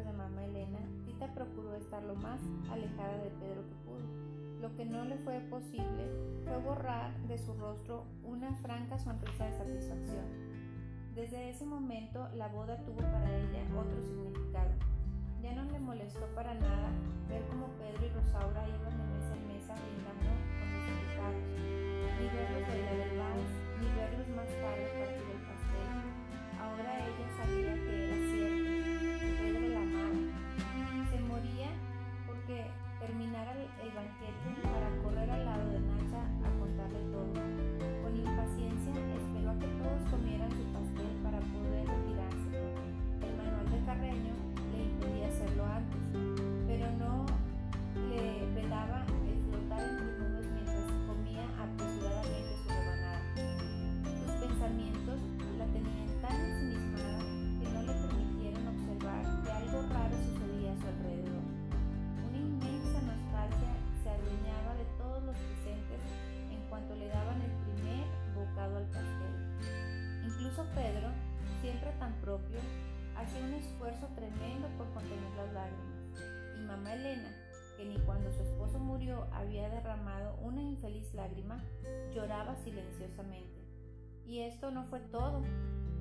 palabras de mamá Elena, Tita procuró estar lo más alejada de Pedro que pudo. Lo que no le fue posible fue borrar de su rostro una franca sonrisa de satisfacción. Desde ese momento la boda tuvo para ella Pedro, siempre tan propio, hacía un esfuerzo tremendo por contener las lágrimas. Y mamá Elena, que ni cuando su esposo murió había derramado una infeliz lágrima, lloraba silenciosamente. Y esto no fue todo.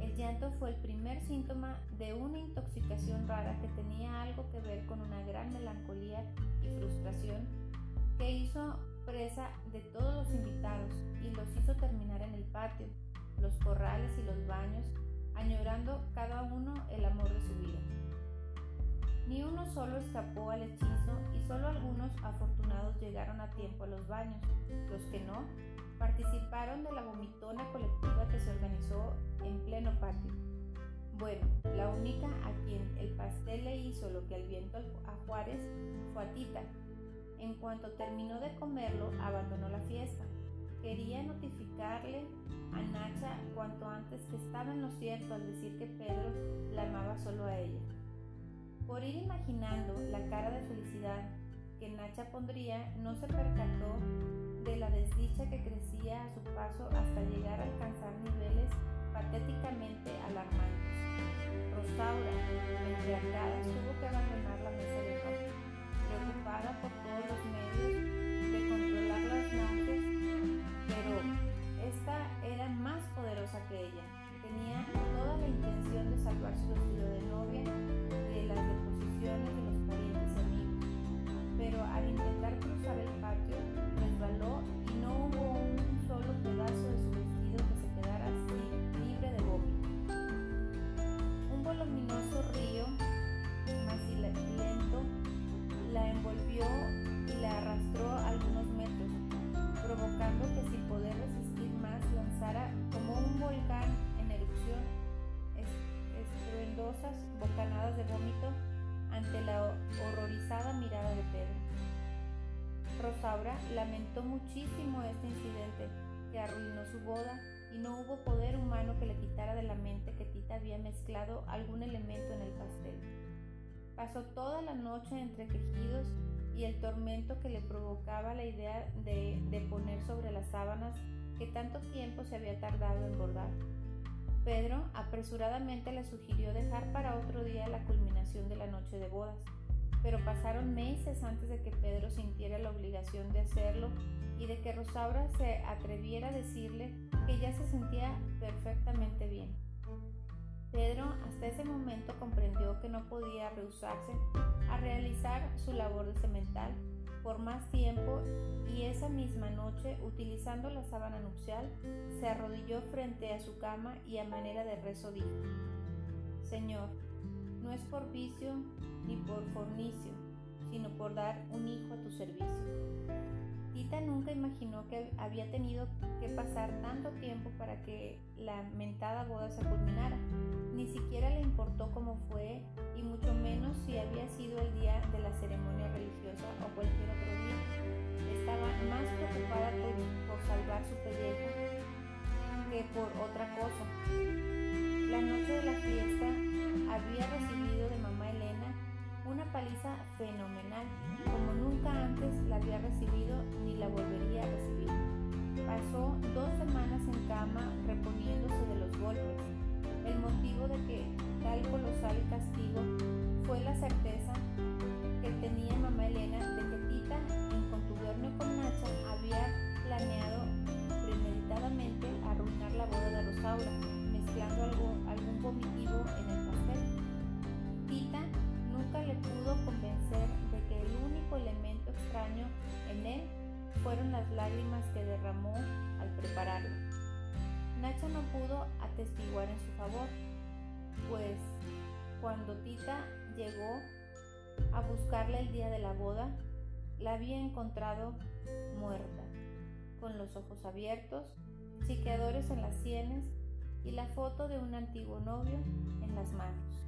El llanto fue el primer síntoma de una intoxicación rara que tenía algo que ver con una gran melancolía y frustración que hizo presa de todos los invitados y los hizo terminar en el patio, los corrales y los baños, añorando cada uno el amor de su vida. Ni uno solo escapó al hechizo y solo algunos afortunados llegaron a tiempo a los baños. Los que no, participaron de la vomitona colectiva que se organizó en pleno patio. Bueno, la única a quien el pastel le hizo lo que al viento a Juárez fue a Tita. En cuanto terminó de comerlo, abandonó la fiesta. Quería notificarle a Nacha cuanto antes que estaba en lo cierto al decir que Pedro la amaba solo a ella. Por ir imaginando la cara de felicidad que Nacha pondría, no se percató de la desdicha que crecía a su paso hasta llegar a alcanzar niveles patéticamente alarmantes. Rosaura, entre arcadas, tuvo que abandonar la mesa de noche, preocupada por todos los medios vómito ante la horrorizada mirada de Pedro. Rosaura lamentó muchísimo este incidente que arruinó su boda y no hubo poder humano que le quitara de la mente que Tita había mezclado algún elemento en el pastel. Pasó toda la noche entre quejidos y el tormento que le provocaba la idea de, de poner sobre las sábanas que tanto tiempo se había tardado en bordar. Pedro apresuradamente le sugirió dejar para otro día la culminación de la noche de bodas, pero pasaron meses antes de que Pedro sintiera la obligación de hacerlo y de que Rosaura se atreviera a decirle que ya se sentía perfectamente bien. Pedro hasta ese momento comprendió que no podía rehusarse a realizar su labor de cemental por más tiempo y esa misma noche, utilizando la sábana nupcial, se arrodilló frente a su cama y a manera de rezo dijo, Señor, no es por vicio ni por fornicio, sino por dar un hijo a tu servicio. Tita nunca imaginó que había tenido que pasar tanto tiempo para que la mentada boda se culminara. Ni siquiera le importó cómo fue y mucho menos su pellejo que por otra cosa. La noche de la fiesta había recibido de mamá Elena una paliza fenomenal, como nunca antes la había recibido ni la volvería a recibir. Pasó dos semanas en cama reponiéndose de los golpes. El motivo de que tal colosal castigo fue la certeza que tenía fueron las lágrimas que derramó al prepararlo. Nacha no pudo atestiguar en su favor, pues cuando Tita llegó a buscarla el día de la boda, la había encontrado muerta, con los ojos abiertos, chiqueadores en las sienes y la foto de un antiguo novio en las manos.